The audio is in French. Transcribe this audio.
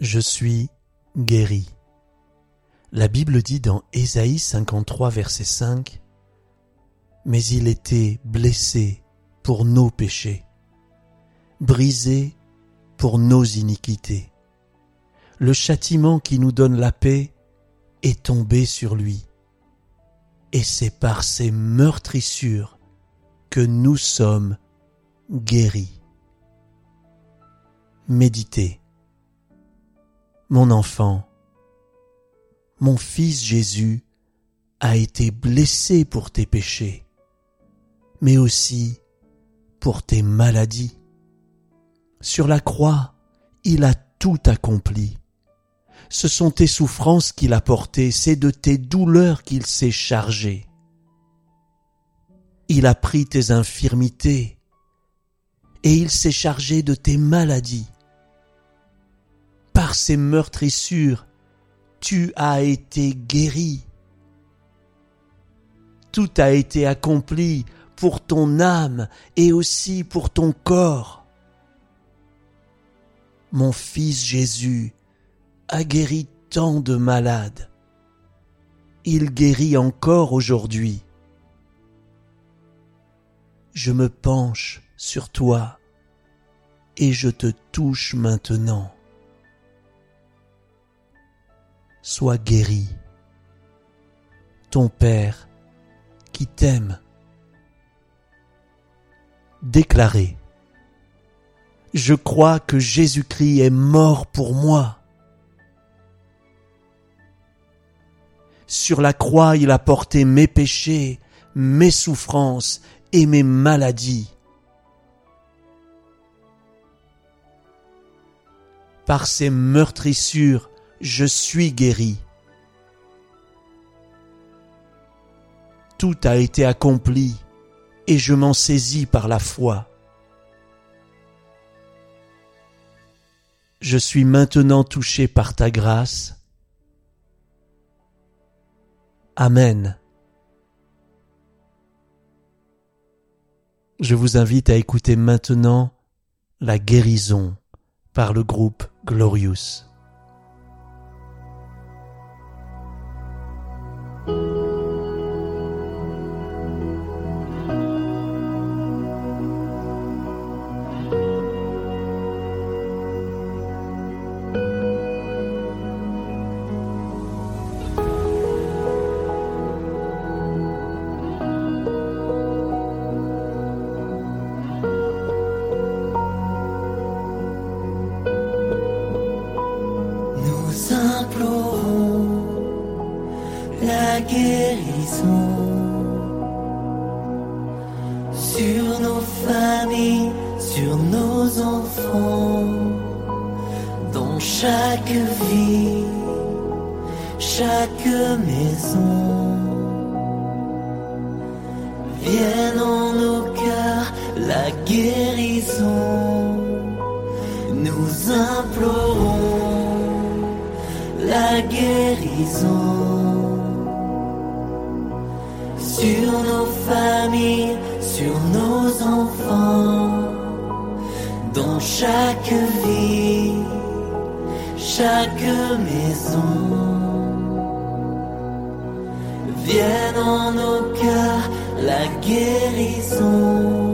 Je suis guéri. La Bible dit dans Ésaïe 53 verset 5 Mais il était blessé pour nos péchés, brisé pour nos iniquités. Le châtiment qui nous donne la paix est tombé sur lui. Et c'est par ses meurtrissures que nous sommes guéris. Méditez mon enfant, mon fils Jésus a été blessé pour tes péchés, mais aussi pour tes maladies. Sur la croix, il a tout accompli. Ce sont tes souffrances qu'il a portées, c'est de tes douleurs qu'il s'est chargé. Il a pris tes infirmités et il s'est chargé de tes maladies par ses meurtrissures, tu as été guéri. Tout a été accompli pour ton âme et aussi pour ton corps. Mon fils Jésus a guéri tant de malades. Il guérit encore aujourd'hui. Je me penche sur toi et je te touche maintenant sois guéri. Ton Père qui t'aime. Déclarez. Je crois que Jésus-Christ est mort pour moi. Sur la croix, il a porté mes péchés, mes souffrances et mes maladies. Par ses meurtrissures, je suis guéri. Tout a été accompli et je m'en saisis par la foi. Je suis maintenant touché par ta grâce. Amen. Je vous invite à écouter maintenant la guérison par le groupe Glorious. Guérison sur nos familles, sur nos enfants, dans chaque vie, chaque maison. Vienne en nos cœurs la guérison. Nous implorons la guérison sur nos enfants, dans chaque vie, chaque maison. Vienne en nos cœurs la guérison.